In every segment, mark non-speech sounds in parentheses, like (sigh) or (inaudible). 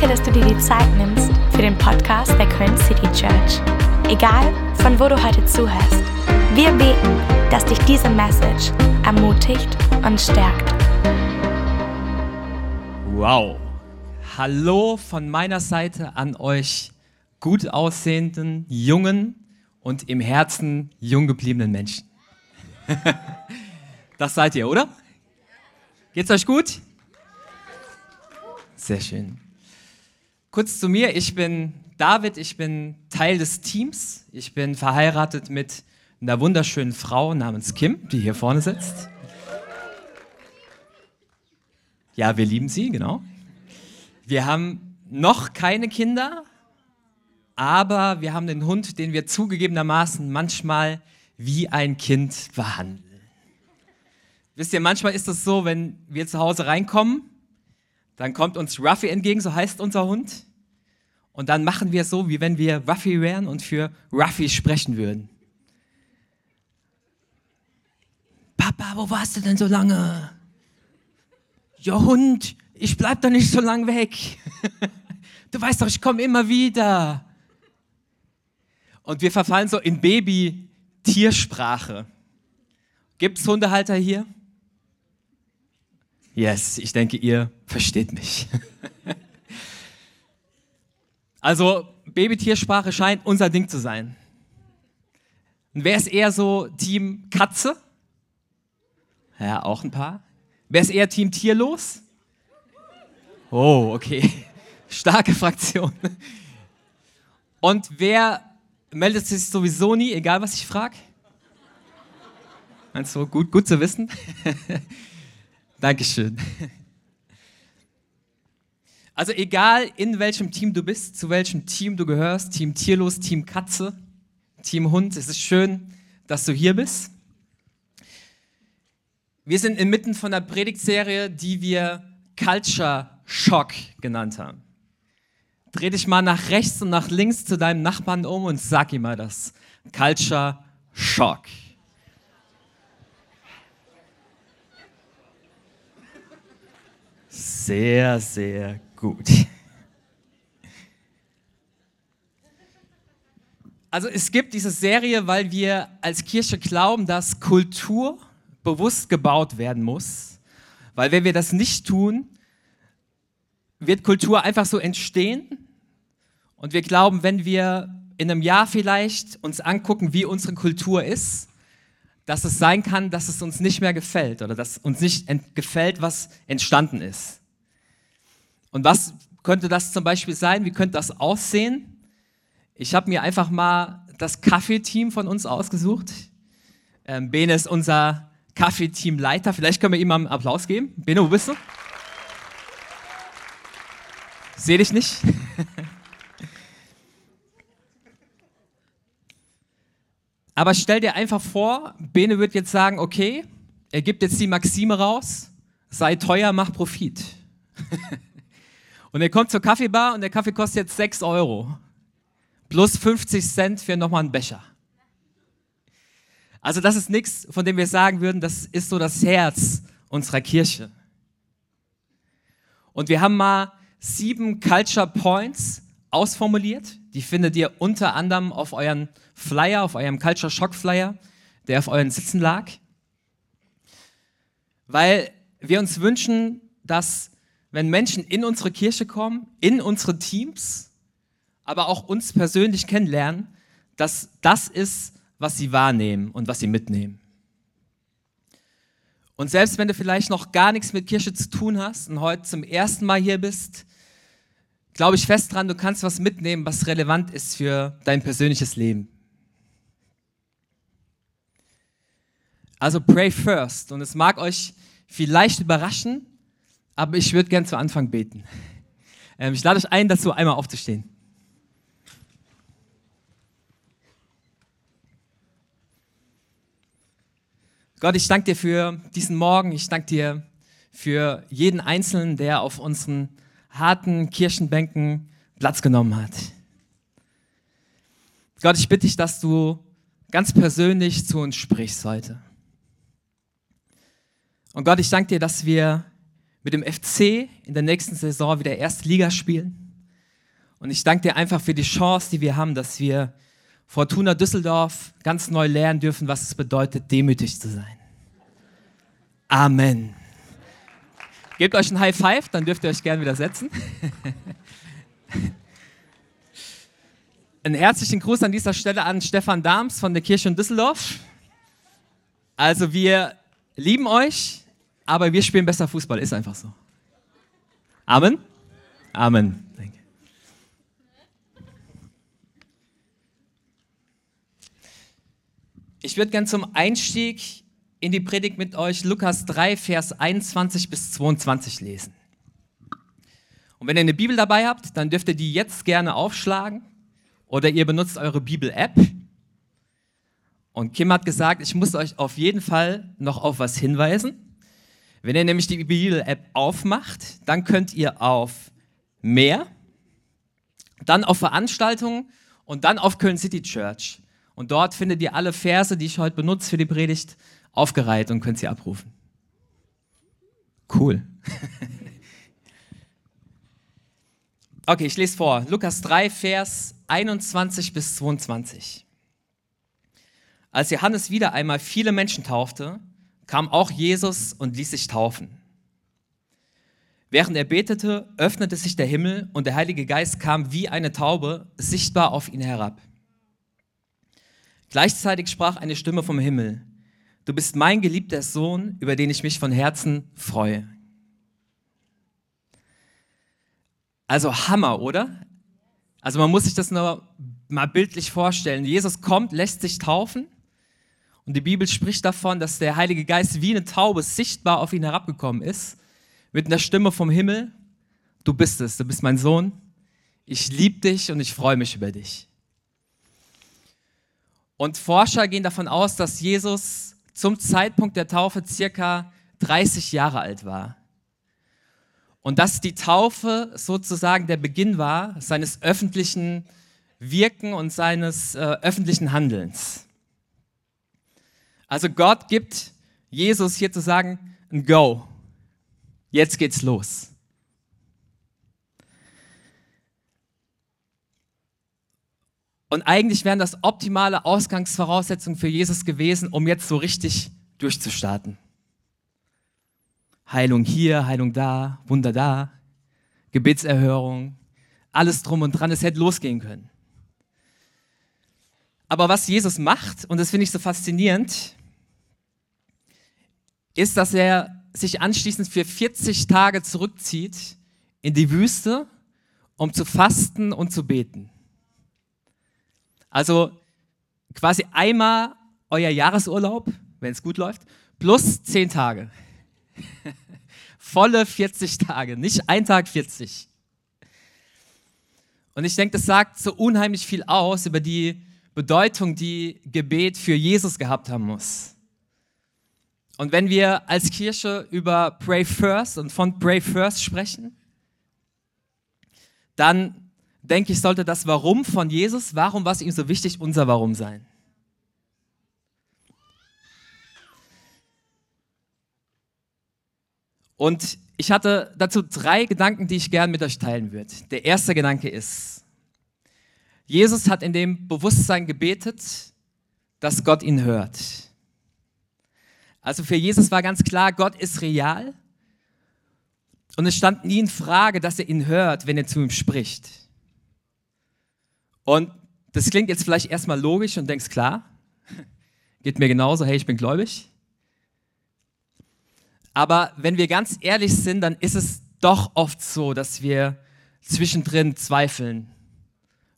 Danke, dass du dir die Zeit nimmst für den Podcast der Köln City Church. Egal, von wo du heute zuhörst, wir beten, dass dich diese Message ermutigt und stärkt. Wow. Hallo von meiner Seite an euch gut aussehenden, jungen und im Herzen jung gebliebenen Menschen. (laughs) Das seid ihr, oder? Geht's euch gut? Sehr schön. Kurz zu mir, ich bin David, ich bin Teil des Teams. Ich bin verheiratet mit einer wunderschönen Frau namens Kim, die hier vorne sitzt. Ja, wir lieben sie, genau. Wir haben noch keine Kinder, aber wir haben den Hund, den wir zugegebenermaßen manchmal wie ein Kind behandeln. Wisst ihr, manchmal ist es so, wenn wir zu Hause reinkommen, dann kommt uns Ruffy entgegen, so heißt unser Hund. Und dann machen wir es so, wie wenn wir Ruffy wären und für Ruffy sprechen würden. Papa, wo warst du denn so lange? Ja, Hund, ich bleib doch nicht so lang weg. (laughs) Du weißt doch, ich komme immer wieder. Und wir verfallen so in Baby-Tiersprache. Gibt es Hundehalter hier? Yes, ich denke, ihr versteht mich. (laughs) also, Babytiersprache scheint unser Ding zu sein. Und wer ist eher so Team Katze? Ja, auch ein paar. Wer ist eher Team Tierlos? Oh, okay. (laughs) Starke Fraktion. Und wer meldet sich sowieso nie, egal was ich frage? Meinst du, gut, gut zu wissen? (laughs) Dankeschön. Also egal in welchem Team du bist, zu welchem Team du gehörst, Team Tierlos, Team Katze, Team Hund, es ist schön, dass du hier bist. Wir sind inmitten von einer Predigtserie, die wir Culture Shock genannt haben. Dreh dich mal nach rechts und nach links zu deinem Nachbarn um und sag ihm mal das. Culture Shock. Sehr, sehr gut. Also es gibt diese Serie, weil wir als Kirche glauben, dass Kultur bewusst gebaut werden muss. Weil wenn wir das nicht tun, wird Kultur einfach so entstehen. Und wir glauben, wenn wir in einem Jahr vielleicht uns angucken, wie unsere Kultur ist, dass es sein kann, dass es uns nicht mehr gefällt oder dass uns nicht gefällt, was entstanden ist. Und was könnte das zum Beispiel sein? Wie könnte das aussehen? Ich habe mir einfach mal das Kaffeeteam von uns ausgesucht. Ähm, Bene ist unser Kaffeeteamleiter. Vielleicht können wir ihm mal einen Applaus geben. Bene, wo bist du? Sehe dich nicht. (laughs) Aber stell dir einfach vor, Bene wird jetzt sagen, okay, er gibt jetzt die Maxime raus, sei teuer, mach Profit. (laughs) und er kommt zur Kaffeebar und der Kaffee kostet jetzt 6 Euro. Plus 50 Cent für nochmal einen Becher. Also das ist nichts, von dem wir sagen würden, das ist so das Herz unserer Kirche. Und wir haben mal sieben Culture Points ausformuliert. Die findet ihr unter anderem auf euren Flyer, auf eurem Culture Shock Flyer, der auf euren Sitzen lag. Weil wir uns wünschen, dass wenn Menschen in unsere Kirche kommen, in unsere Teams, aber auch uns persönlich kennenlernen, dass das ist, was sie wahrnehmen und was sie mitnehmen. Und selbst wenn du vielleicht noch gar nichts mit Kirche zu tun hast und heute zum ersten Mal hier bist, glaube ich fest dran, du kannst was mitnehmen, was relevant ist für dein persönliches Leben. Also pray first. Und es mag euch vielleicht überraschen, aber ich würde gern zu Anfang beten. Ähm, ich lade euch ein, dazu einmal aufzustehen. Gott, ich danke dir für diesen Morgen. Ich danke dir für jeden Einzelnen, der auf unseren harten Kirchenbänken Platz genommen hat. Gott, ich bitte dich, dass du ganz persönlich zu uns sprichst heute. Und Gott, ich danke dir, dass wir mit dem FC in der nächsten Saison wieder erste Liga spielen. Und ich danke dir einfach für die Chance, die wir haben, dass wir Fortuna Düsseldorf ganz neu lernen dürfen, was es bedeutet, demütig zu sein. Amen. Gebt euch ein High Five, dann dürft ihr euch gerne wieder setzen. Einen herzlichen Gruß an dieser Stelle an Stefan Dahms von der Kirche in Düsseldorf. Also wir lieben euch, aber wir spielen besser Fußball, ist einfach so. Amen. Amen. Ich würde gern zum Einstieg in die Predigt mit euch Lukas 3, Vers 21 bis 22 lesen. Und wenn ihr eine Bibel dabei habt, dann dürft ihr die jetzt gerne aufschlagen oder ihr benutzt eure Bibel-App. Und Kim hat gesagt, ich muss euch auf jeden Fall noch auf was hinweisen. Wenn ihr nämlich die Bibel-App aufmacht, dann könnt ihr auf mehr, dann auf Veranstaltungen und dann auf Köln City Church. Und dort findet ihr alle Verse, die ich heute benutze für die Predigt, aufgereiht und könnt sie abrufen. Cool. (laughs) okay, ich lese vor. Lukas 3, Vers 21 bis 22. Als Johannes wieder einmal viele Menschen taufte, kam auch Jesus und ließ sich taufen. Während er betete, öffnete sich der Himmel und der Heilige Geist kam wie eine Taube sichtbar auf ihn herab. Gleichzeitig sprach eine Stimme vom Himmel, Du bist mein geliebter Sohn, über den ich mich von Herzen freue. Also Hammer, oder? Also man muss sich das nur mal bildlich vorstellen. Jesus kommt, lässt sich taufen und die Bibel spricht davon, dass der Heilige Geist wie eine Taube sichtbar auf ihn herabgekommen ist, mit einer Stimme vom Himmel. Du bist es, du bist mein Sohn. Ich liebe dich und ich freue mich über dich. Und Forscher gehen davon aus, dass Jesus zum Zeitpunkt der Taufe circa 30 Jahre alt war. Und dass die Taufe sozusagen der Beginn war seines öffentlichen Wirken und seines äh, öffentlichen Handelns. Also Gott gibt Jesus hier zu sagen, ein Go. Jetzt geht's los. Und eigentlich wären das optimale Ausgangsvoraussetzungen für Jesus gewesen, um jetzt so richtig durchzustarten. Heilung hier, Heilung da, Wunder da, Gebetserhörung, alles drum und dran, es hätte losgehen können. Aber was Jesus macht, und das finde ich so faszinierend, ist, dass er sich anschließend für 40 Tage zurückzieht in die Wüste, um zu fasten und zu beten. Also quasi einmal euer Jahresurlaub, wenn es gut läuft, plus 10 Tage. (laughs) Volle 40 Tage, nicht ein Tag 40. Und ich denke, das sagt so unheimlich viel aus über die Bedeutung, die Gebet für Jesus gehabt haben muss. Und wenn wir als Kirche über Pray First und von Pray First sprechen, dann denke ich, sollte das Warum von Jesus, warum war es ihm so wichtig, unser Warum sein. Und ich hatte dazu drei Gedanken, die ich gern mit euch teilen würde. Der erste Gedanke ist, Jesus hat in dem Bewusstsein gebetet, dass Gott ihn hört. Also für Jesus war ganz klar, Gott ist real. Und es stand nie in Frage, dass er ihn hört, wenn er zu ihm spricht. Und das klingt jetzt vielleicht erstmal logisch und denkst, klar, (laughs) geht mir genauso, hey, ich bin gläubig. Aber wenn wir ganz ehrlich sind, dann ist es doch oft so, dass wir zwischendrin zweifeln.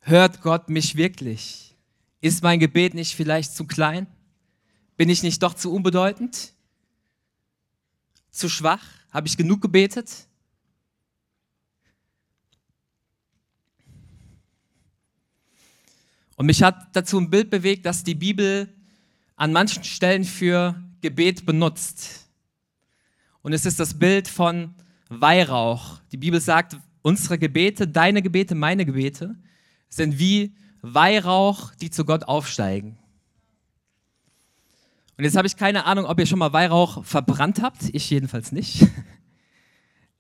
Hört Gott mich wirklich? Ist mein Gebet nicht vielleicht zu klein? Bin ich nicht doch zu unbedeutend? Zu schwach? Habe ich genug gebetet? Und mich hat dazu ein Bild bewegt, das die Bibel an manchen Stellen für Gebet benutzt. Und es ist das Bild von Weihrauch. Die Bibel sagt, unsere Gebete, deine Gebete, meine Gebete sind wie Weihrauch, die zu Gott aufsteigen. Und jetzt habe ich keine Ahnung, ob ihr schon mal Weihrauch verbrannt habt. Ich jedenfalls nicht. (laughs)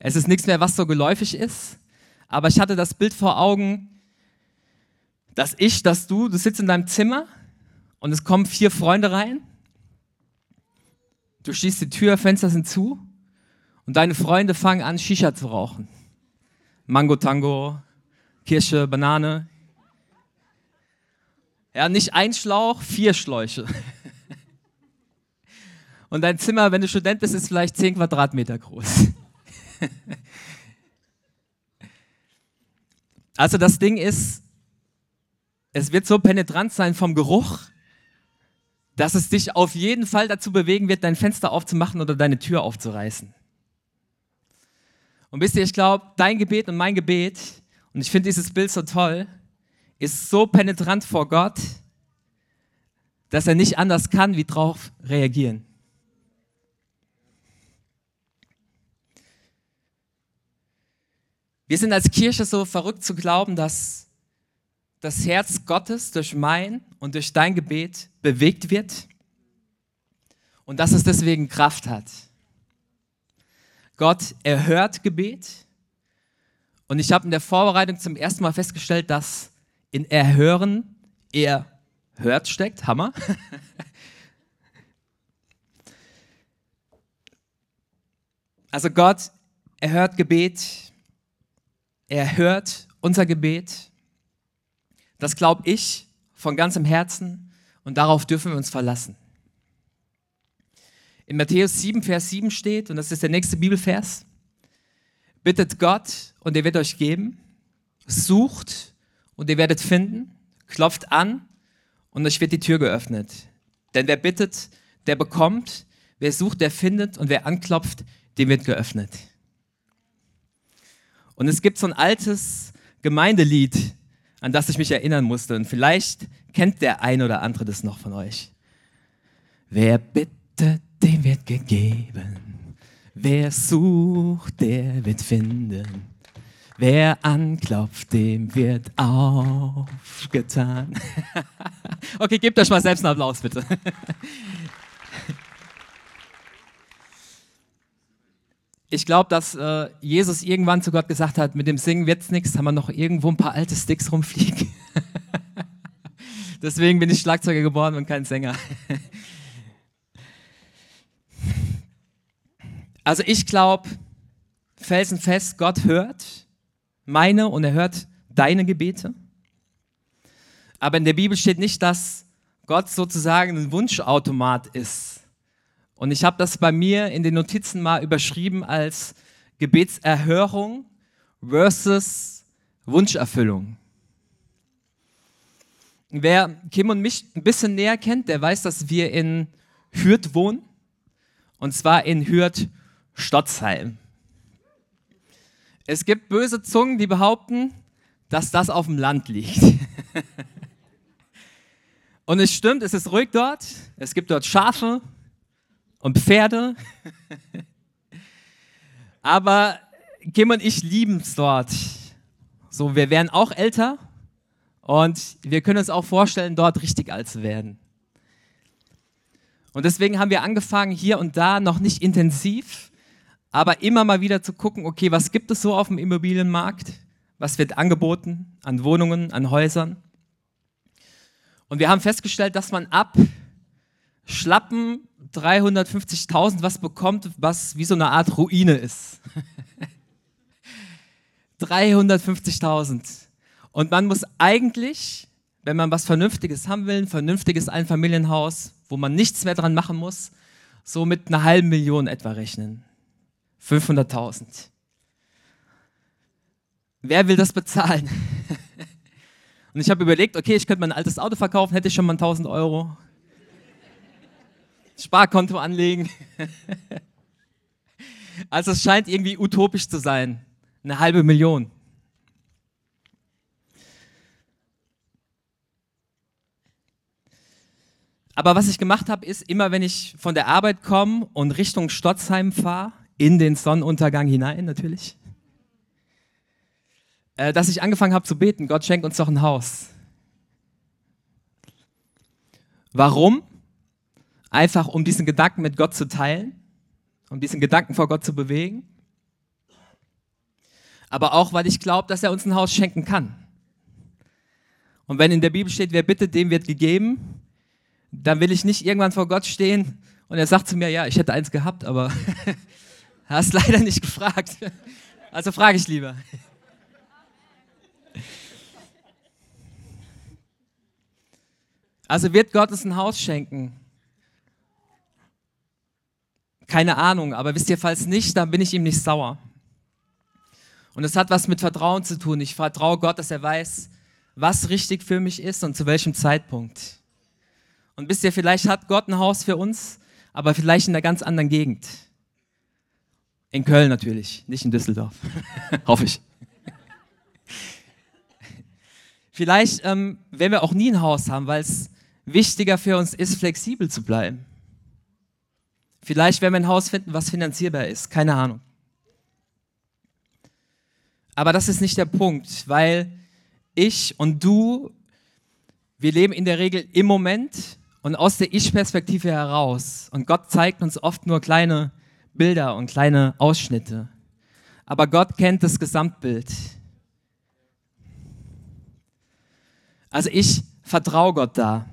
Es ist nichts mehr, was so geläufig ist. Aber ich hatte das Bild vor Augen, dass ich, dass du, du sitzt in deinem Zimmer und es kommen vier Freunde rein. Du schließt die Tür, Fenster sind zu und deine Freunde fangen an, Shisha zu rauchen. Mango Tango, Kirsche, Banane. Ja, nicht ein Schlauch, vier Schläuche. (laughs) Und dein Zimmer, wenn du Student bist, ist vielleicht zehn Quadratmeter groß. (laughs) Also das Ding ist, es wird so penetrant sein vom Geruch, dass es dich auf jeden Fall dazu bewegen wird, dein Fenster aufzumachen oder deine Tür aufzureißen. Und wisst ihr, ich glaube, dein Gebet und mein Gebet, und ich finde dieses Bild so toll, ist so penetrant vor Gott, dass er nicht anders kann, wie drauf reagieren. Wir sind als Kirche so verrückt zu glauben, dass das Herz Gottes durch mein und durch dein Gebet bewegt wird und dass es deswegen Kraft hat. Gott erhört Gebet und ich habe in der Vorbereitung zum ersten Mal festgestellt, dass in Erhören er hört steckt. Hammer. (laughs) Also Gott erhört Gebet er hört unser Gebet. Das glaube ich von ganzem Herzen und darauf dürfen wir uns verlassen. In Matthäus 7, Vers 7 steht, und das ist der nächste Bibelvers, bittet Gott und er wird euch geben, sucht und ihr werdet finden, klopft an und euch wird die Tür geöffnet. Denn wer bittet, der bekommt, wer sucht, der findet und wer anklopft, dem wird geöffnet. Und es gibt so ein altes Gemeindelied, an das ich mich erinnern musste. Und vielleicht kennt der ein oder andere das noch von euch. Wer bittet, dem wird gegeben. Wer sucht, der wird finden. Wer anklopft, dem wird aufgetan. (laughs) okay, gebt euch mal selbst einen Applaus, bitte. Ich glaube, dass äh, Jesus irgendwann zu Gott gesagt hat, mit dem Singen wird's nichts, haben wir noch irgendwo ein paar alte Sticks rumfliegen. (laughs) Deswegen bin ich Schlagzeuger geworden und kein Sänger. (laughs) also ich glaube, felsenfest, Gott hört meine und er hört deine Gebete. Aber in der Bibel steht nicht, dass Gott sozusagen ein Wunschautomat ist und ich habe das bei mir in den Notizen mal überschrieben als Gebetserhörung versus Wunscherfüllung. Wer Kim und mich ein bisschen näher kennt, der weiß, dass wir in Hürth wohnen. Und zwar in Hürth-Stotzheim. Es gibt böse Zungen, die behaupten, dass das auf dem Land liegt. (laughs) und es stimmt, es ist ruhig dort. Es gibt dort Schafe, und Pferde. Aber Kim und ich lieben es dort. So, wir werden auch älter und wir können uns auch vorstellen, dort richtig alt zu werden. Und deswegen haben wir angefangen, hier und da noch nicht intensiv, aber immer mal wieder zu gucken, okay, was gibt es so auf dem Immobilienmarkt? Was wird angeboten an Wohnungen, an Häusern? Und wir haben festgestellt, dass man ab schlappen 350.000 was bekommt, was wie so eine Art Ruine ist. (laughs) 350.000. Und man muss eigentlich, wenn man was Vernünftiges haben will, ein vernünftiges Einfamilienhaus, wo man nichts mehr dran machen muss, so mit einer halben Million etwa rechnen. 500.000. Wer will das bezahlen? (laughs) Und ich habe überlegt, okay, ich könnte mein altes Auto verkaufen, hätte ich schon mal 1000 Euro. Sparkonto anlegen. Also es scheint irgendwie utopisch zu sein. Eine halbe Million. Aber was ich gemacht habe, ist, immer wenn ich von der Arbeit komme und Richtung Stotzheim fahre, in den Sonnenuntergang hinein natürlich, äh, dass ich angefangen habe zu beten, Gott schenkt uns doch ein Haus. Warum? Einfach um diesen Gedanken mit Gott zu teilen, um diesen Gedanken vor Gott zu bewegen. Aber auch, weil ich glaube, dass er uns ein Haus schenken kann. Und wenn in der Bibel steht, wer bittet, dem wird gegeben, dann will ich nicht irgendwann vor Gott stehen und er sagt zu mir, ja, ich hätte eins gehabt, aber (laughs) hast leider nicht gefragt. (laughs) Also frage ich lieber. Also wird Gott uns ein Haus schenken? Keine Ahnung, aber wisst ihr, falls nicht, dann bin ich ihm nicht sauer. Und es hat was mit Vertrauen zu tun. Ich vertraue Gott, dass er weiß, was richtig für mich ist und zu welchem Zeitpunkt. Und wisst ihr, vielleicht hat Gott ein Haus für uns, aber vielleicht in einer ganz anderen Gegend. In Köln natürlich, nicht in Düsseldorf. (laughs) Hoffe ich. Vielleicht ähm, werden wir auch nie ein Haus haben, weil es wichtiger für uns ist, flexibel zu bleiben. Vielleicht werden wir ein Haus finden, was finanzierbar ist. Keine Ahnung. Aber das ist nicht der Punkt, weil ich und du, wir leben in der Regel im Moment und aus der Ich-Perspektive heraus. Und Gott zeigt uns oft nur kleine Bilder und kleine Ausschnitte. Aber Gott kennt das Gesamtbild. Also ich vertraue Gott da.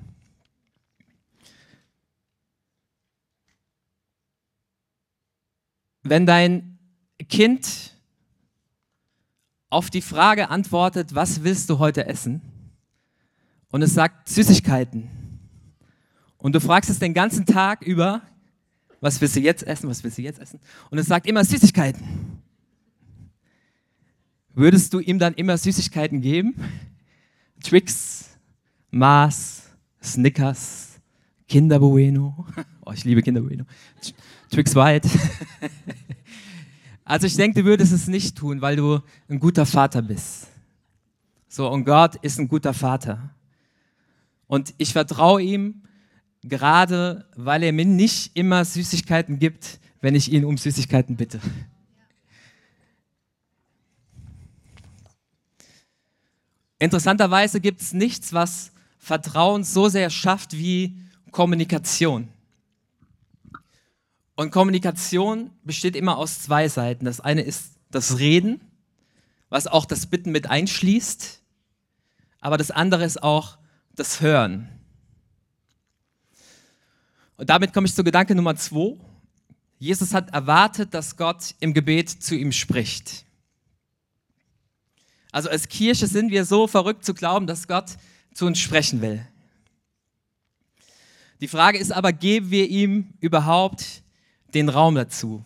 Wenn dein Kind auf die Frage antwortet, was willst du heute essen? Und es sagt Süßigkeiten. Und du fragst es den ganzen Tag über, was willst du jetzt essen, was willst du jetzt essen? Und es sagt immer Süßigkeiten. Würdest du ihm dann immer Süßigkeiten geben? Twix, Mars, Snickers, Kinder Bueno. (laughs) Oh, ich liebe Kinder Bueno. Twix White. Also ich denke, du würdest es nicht tun, weil du ein guter Vater bist. So, und Gott ist ein guter Vater. Und ich vertraue ihm, gerade weil er mir nicht immer Süßigkeiten gibt, wenn ich ihn um Süßigkeiten bitte. Interessanterweise gibt es nichts, was Vertrauen so sehr schafft wie Kommunikation. Und Kommunikation besteht immer aus zwei Seiten. Das eine ist das Reden, was auch das Bitten mit einschließt, aber das andere ist auch das Hören. Und damit komme ich zu Gedanke Nummer zwei. Jesus hat erwartet, dass Gott im Gebet zu ihm spricht. Also als Kirche sind wir so verrückt zu glauben, dass Gott zu uns sprechen will. Die Frage ist aber, geben wir ihm überhaupt den Raum dazu.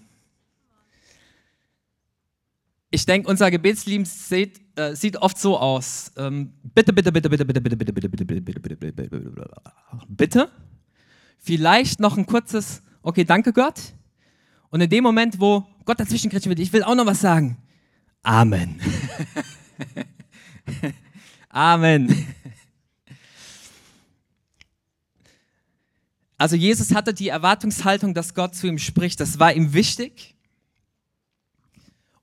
Ich denke, unser Gebetsleben sieht, äh, sieht oft so aus. Ähm, bitte, bitte, bitte, bitte, bitte, bitte, bitte, bitte, bitte, bitte, bitte, bitte, bitte, bitte, bitte, bitte. Vielleicht noch ein kurzes, okay, danke Gott. Und in dem Moment, wo Gott dazwischen kriegt, ich will auch noch was sagen. Amen. Amen. Also Jesus hatte die Erwartungshaltung, dass Gott zu ihm spricht. Das war ihm wichtig.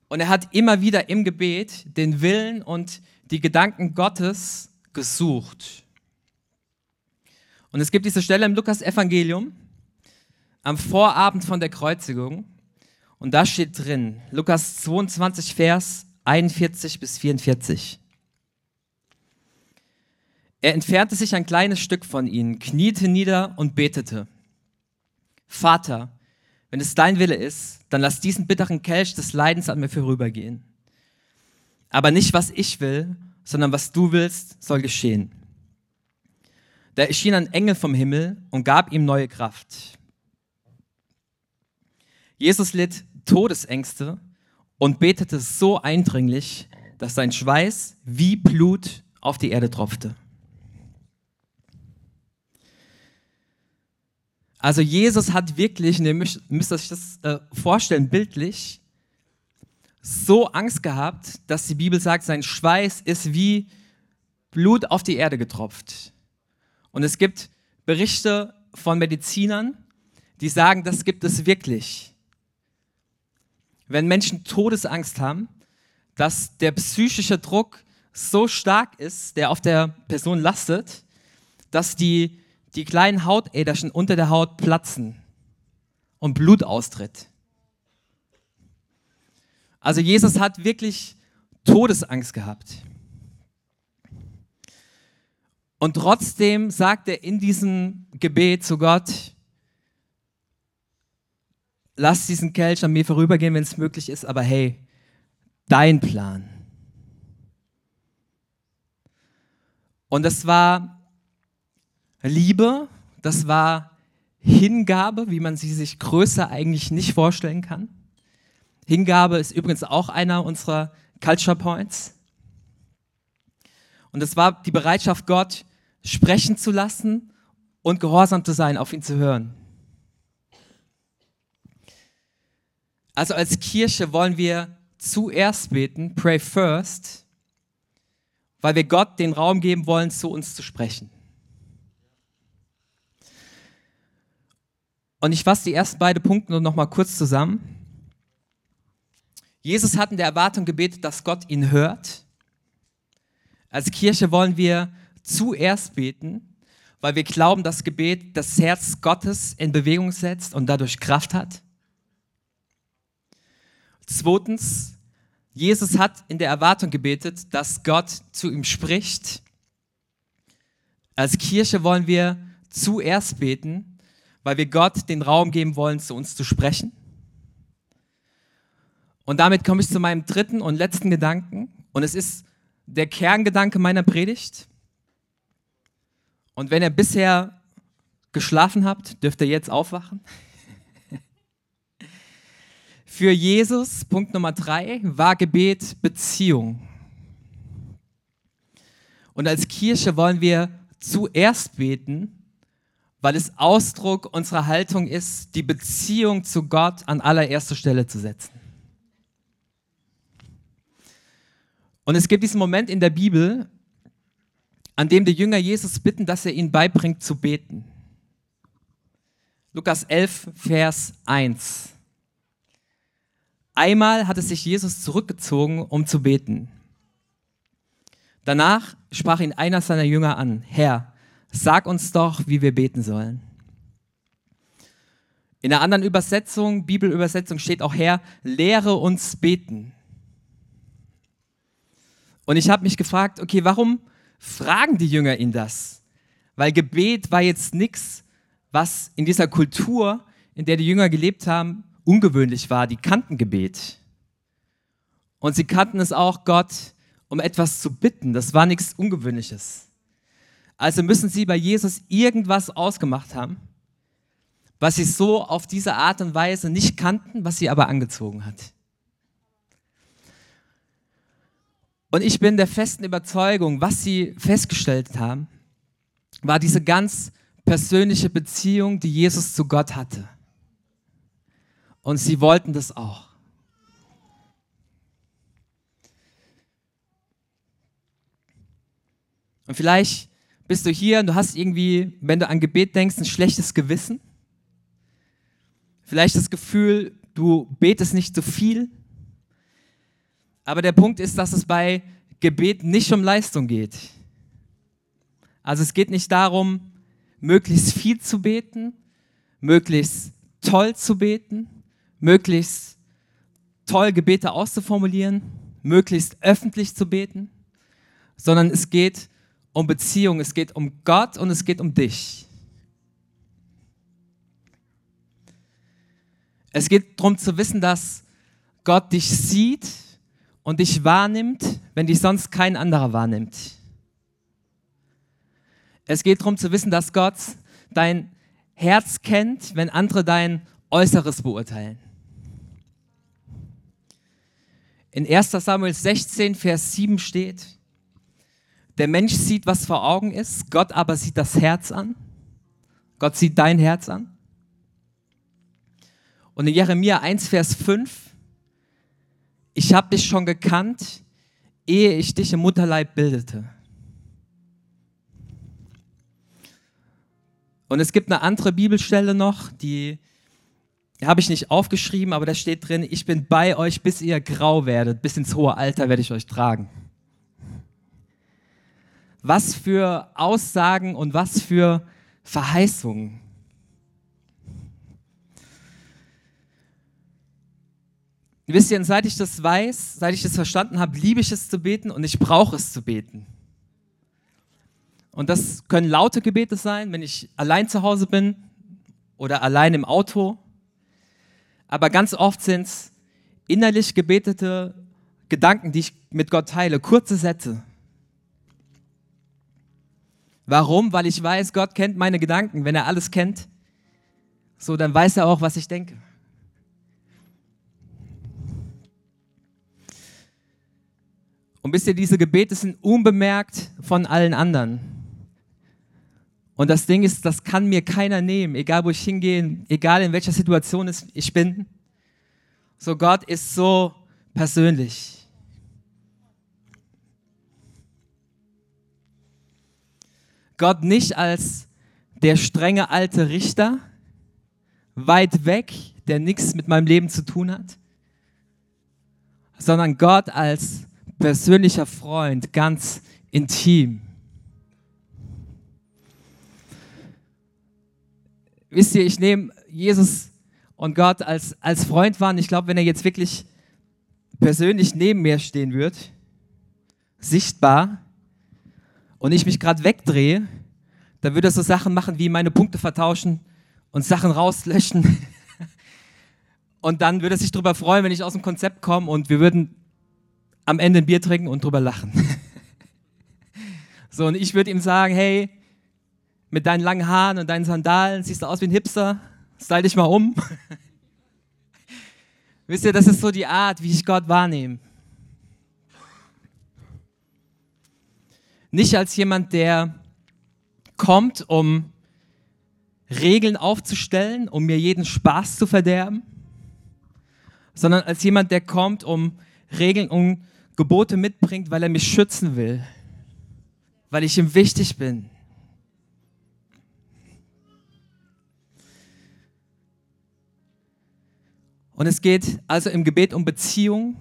Und er hat immer wieder im Gebet den Willen und die Gedanken Gottes gesucht. Und es gibt diese Stelle im Lukas-Evangelium am Vorabend von der Kreuzigung. Und da steht drin, Lukas 22, Vers 41 bis 44. Er entfernte sich ein kleines Stück von ihnen, kniete nieder und betete. Vater, wenn es dein Wille ist, dann lass diesen bitteren Kelch des Leidens an mir vorübergehen. Aber nicht, was ich will, sondern was du willst, soll geschehen. Da erschien ein Engel vom Himmel und gab ihm neue Kraft. Jesus litt Todesängste und betete so eindringlich, dass sein Schweiß wie Blut auf die Erde tropfte. Also Jesus hat wirklich, ihr müsst, müsst euch das äh, vorstellen, bildlich, so Angst gehabt, dass die Bibel sagt, sein Schweiß ist wie Blut auf die Erde getropft. Und es gibt Berichte von Medizinern, die sagen, das gibt es wirklich. Wenn Menschen Todesangst haben, dass der psychische Druck so stark ist, der auf der Person lastet, dass die die kleinen Hautäderchen unter der Haut platzen und Blut austritt. Also Jesus hat wirklich Todesangst gehabt. Und trotzdem sagt er in diesem Gebet zu Gott, lass diesen Kelch an mir vorübergehen, wenn es möglich ist, aber hey, dein Plan. Und das war Liebe, das war Hingabe, wie man sie sich größer eigentlich nicht vorstellen kann. Hingabe ist übrigens auch einer unserer Culture Points. Und es war die Bereitschaft, Gott sprechen zu lassen und gehorsam zu sein, auf ihn zu hören. Also als Kirche wollen wir zuerst beten, pray first, weil wir Gott den Raum geben wollen, zu uns zu sprechen. Und ich fasse die ersten beiden Punkte noch mal kurz zusammen. Jesus hat in der Erwartung gebetet, dass Gott ihn hört. Als Kirche wollen wir zuerst beten, weil wir glauben, dass Gebet das Herz Gottes in Bewegung setzt und dadurch Kraft hat. Zweitens, Jesus hat in der Erwartung gebetet, dass Gott zu ihm spricht. Als Kirche wollen wir zuerst beten, weil wir Gott den Raum geben wollen, zu uns zu sprechen. Und damit komme ich zu meinem dritten und letzten Gedanken. Und es ist der Kerngedanke meiner Predigt. Und wenn ihr bisher geschlafen habt, dürft ihr jetzt aufwachen. (laughs) Für Jesus, Punkt Nummer drei, war Gebet Beziehung. Und als Kirche wollen wir zuerst beten, weil es Ausdruck unserer Haltung ist, die Beziehung zu Gott an allererster Stelle zu setzen. Und es gibt diesen Moment in der Bibel, an dem die Jünger Jesus bitten, dass er ihnen beibringt zu beten. Lukas 11, Vers 1. Einmal hatte sich Jesus zurückgezogen, um zu beten. Danach sprach ihn einer seiner Jünger an, Herr, sag uns doch, wie wir beten sollen. In einer anderen Übersetzung, Bibelübersetzung steht auch Herr, lehre uns beten. Und ich habe mich gefragt, okay, warum fragen die Jünger ihn das? Weil Gebet war jetzt nichts, was in dieser Kultur, in der die Jünger gelebt haben, ungewöhnlich war. Die kannten Gebet. Und sie kannten es auch, Gott um etwas zu bitten. Das war nichts Ungewöhnliches. Also müssen sie bei Jesus irgendwas ausgemacht haben, was sie so auf diese Art und Weise nicht kannten, was sie aber angezogen hat. Und ich bin der festen Überzeugung, was sie festgestellt haben, war diese ganz persönliche Beziehung, die Jesus zu Gott hatte. Und sie wollten das auch. Und vielleicht bist du hier und du hast irgendwie, wenn du an Gebet denkst, ein schlechtes Gewissen. Vielleicht das Gefühl, du betest nicht so viel aber der Punkt ist, dass es bei Gebet nicht um Leistung geht. Also es geht nicht darum, möglichst viel zu beten, möglichst toll zu beten, möglichst toll Gebete auszuformulieren, möglichst öffentlich zu beten, sondern es geht um Beziehung, es geht um Gott und es geht um dich. Es geht darum zu wissen, dass Gott dich sieht und dich wahrnimmt, wenn dich sonst kein anderer wahrnimmt. Es geht darum zu wissen, dass Gott dein Herz kennt, wenn andere dein Äußeres beurteilen. In 1 Samuel 16, Vers 7 steht, der Mensch sieht, was vor Augen ist, Gott aber sieht das Herz an. Gott sieht dein Herz an. Und in Jeremia 1, Vers 5 ich habe dich schon gekannt, ehe ich dich im Mutterleib bildete. Und es gibt eine andere Bibelstelle noch, die habe ich nicht aufgeschrieben, aber da steht drin, ich bin bei euch, bis ihr grau werdet, bis ins hohe Alter werde ich euch tragen. Was für Aussagen und was für Verheißungen. Wisst ihr, seit ich das weiß, seit ich das verstanden habe, liebe ich es zu beten und ich brauche es zu beten. Und das können laute Gebete sein, wenn ich allein zu Hause bin oder allein im Auto. Aber ganz oft sind es innerlich gebetete Gedanken, die ich mit Gott teile, kurze Sätze. Warum? Weil ich weiß, Gott kennt meine Gedanken. Wenn er alles kennt, so dann weiß er auch, was ich denke. Und wisst ihr, diese Gebete sind unbemerkt von allen anderen. Und das Ding ist, das kann mir keiner nehmen, egal wo ich hingehe, egal in welcher Situation ich bin. So Gott ist so persönlich. Gott nicht als der strenge alte Richter, weit weg, der nichts mit meinem Leben zu tun hat, sondern Gott als persönlicher Freund, ganz intim. Wisst ihr, ich nehme Jesus und Gott als, als Freund wahr. Ich glaube, wenn er jetzt wirklich persönlich neben mir stehen wird, sichtbar, und ich mich gerade wegdrehe, dann würde er so Sachen machen wie meine Punkte vertauschen und Sachen rauslöschen. (laughs) Und dann würde er sich darüber freuen, wenn ich aus dem Konzept komme und wir würden am Ende ein Bier trinken und drüber lachen. (laughs) so, und ich würde ihm sagen, hey, mit deinen langen Haaren und deinen Sandalen siehst du aus wie ein Hipster, style dich mal um. (laughs) Wisst ihr, das ist so die Art, wie ich Gott wahrnehme. Nicht als jemand, der kommt, um Regeln aufzustellen, um mir jeden Spaß zu verderben, sondern als jemand, der kommt, um Regeln und Gebote mitbringt, weil er mich schützen will, weil ich ihm wichtig bin. Und es geht also im Gebet um Beziehung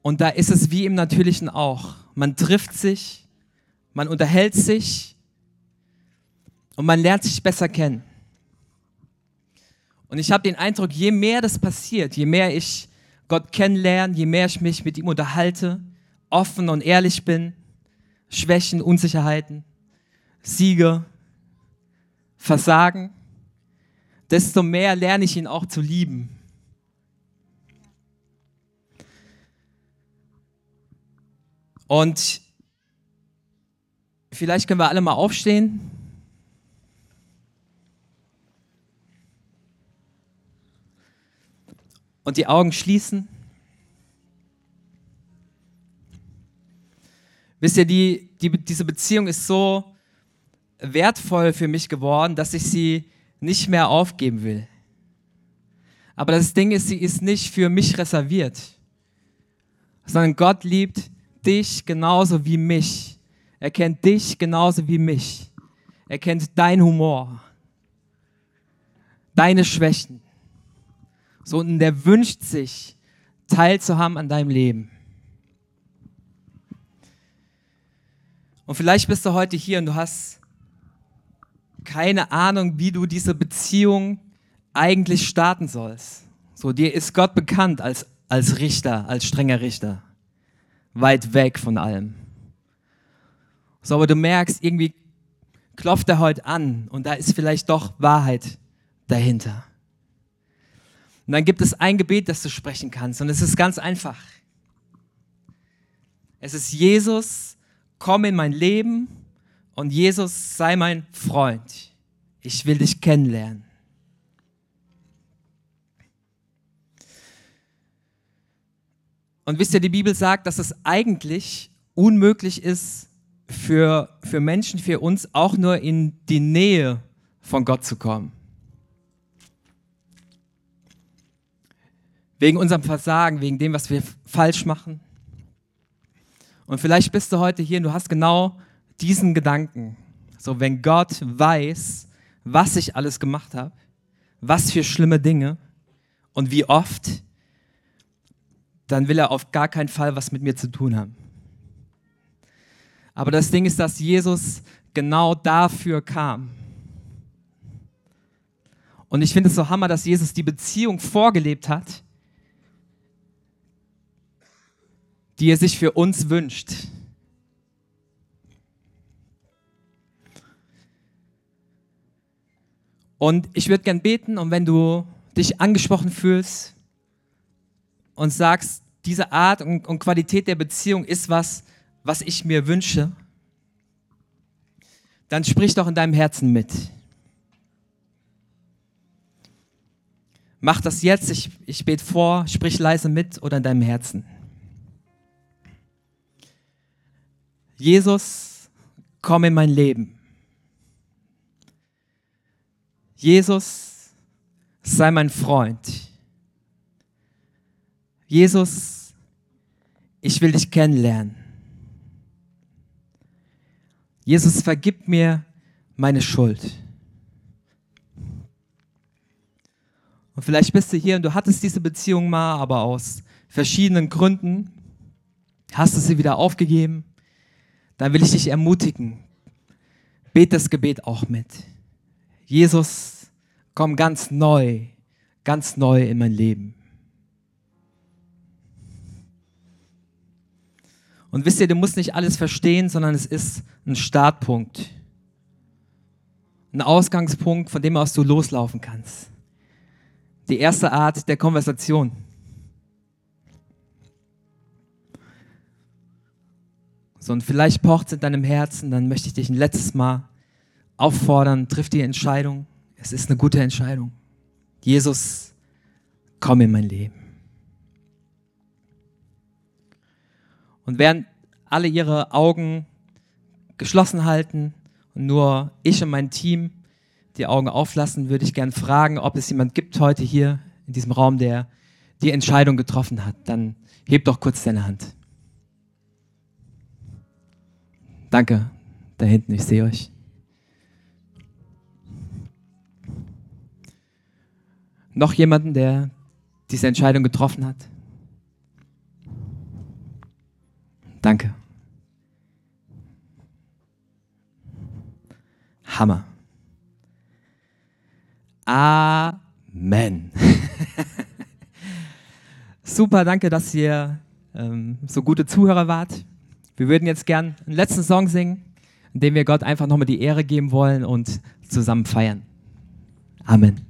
und da ist es wie im Natürlichen auch. Man trifft sich, man unterhält sich und man lernt sich besser kennen. Und ich habe den Eindruck, je mehr das passiert, je mehr ich Gott kennenlernen, je mehr ich mich mit ihm unterhalte, offen und ehrlich bin, Schwächen, Unsicherheiten, Siege, Versagen, desto mehr lerne ich ihn auch zu lieben. Und vielleicht können wir alle mal aufstehen. und die Augen schließen. Wisst ihr, die, die, diese Beziehung ist so wertvoll für mich geworden, dass ich sie nicht mehr aufgeben will. Aber das Ding ist, sie ist nicht für mich reserviert, sondern Gott liebt dich genauso wie mich. Er kennt dich genauso wie mich. Er kennt deinen Humor, deine Schwächen. So, und der wünscht sich, teilzuhaben an deinem Leben. Und vielleicht bist du heute hier und du hast keine Ahnung, wie du diese Beziehung eigentlich starten sollst. So, dir ist Gott bekannt als, als Richter, als strenger Richter. Weit weg von allem. So, aber du merkst, irgendwie klopft er heute an und da ist vielleicht doch Wahrheit dahinter. Und dann gibt es ein Gebet, das du sprechen kannst. Und es ist ganz einfach. Es ist Jesus, komm in mein Leben und Jesus, sei mein Freund. Ich will dich kennenlernen. Und wisst ihr, die Bibel sagt, dass es eigentlich unmöglich ist, für, für Menschen, für uns auch nur in die Nähe von Gott zu kommen. Wegen unserem Versagen, wegen dem, was wir falsch machen. Und vielleicht bist du heute hier und du hast genau diesen Gedanken. So, wenn Gott weiß, was ich alles gemacht habe, was für schlimme Dinge und wie oft, dann will er auf gar keinen Fall was mit mir zu tun haben. Aber das Ding ist, dass Jesus genau dafür kam. Und ich finde es so hammer, dass Jesus die Beziehung vorgelebt hat, die er sich für uns wünscht. Und ich würde gern beten und wenn du dich angesprochen fühlst und sagst, diese Art und, und Qualität der Beziehung ist was, was ich mir wünsche, dann sprich doch in deinem Herzen mit. Mach das jetzt, ich, ich bete vor, sprich leise mit oder in deinem Herzen. Jesus, komm in mein Leben. Jesus, sei mein Freund. Jesus, ich will dich kennenlernen. Jesus, vergib mir meine Schuld. Und vielleicht bist du hier und du hattest diese Beziehung mal, aber aus verschiedenen Gründen hast du sie wieder aufgegeben. Dann will ich dich ermutigen. Bet das Gebet auch mit. Jesus, komm ganz neu, ganz neu in mein Leben. Und wisst ihr, du musst nicht alles verstehen, sondern es ist ein Startpunkt. Ein Ausgangspunkt, von dem aus du loslaufen kannst. Die erste Art der Konversation. So, und vielleicht pocht es in deinem Herzen, dann möchte ich dich ein letztes Mal auffordern, triff die Entscheidung. Es ist eine gute Entscheidung. Jesus, komm in mein Leben. Und während alle ihre Augen geschlossen halten und nur ich und mein Team die Augen auflassen, würde ich gerne fragen, ob es jemand gibt heute hier in diesem Raum, der die Entscheidung getroffen hat. Dann heb doch kurz deine Hand. Danke, da hinten, ich sehe euch. Noch jemanden, der diese Entscheidung getroffen hat? Danke. Hammer. Amen. (laughs) Super, danke, dass ihr ähm, so gute Zuhörer wart. Wir würden jetzt gern einen letzten Song singen, in dem wir Gott einfach nochmal die Ehre geben wollen und zusammen feiern. Amen.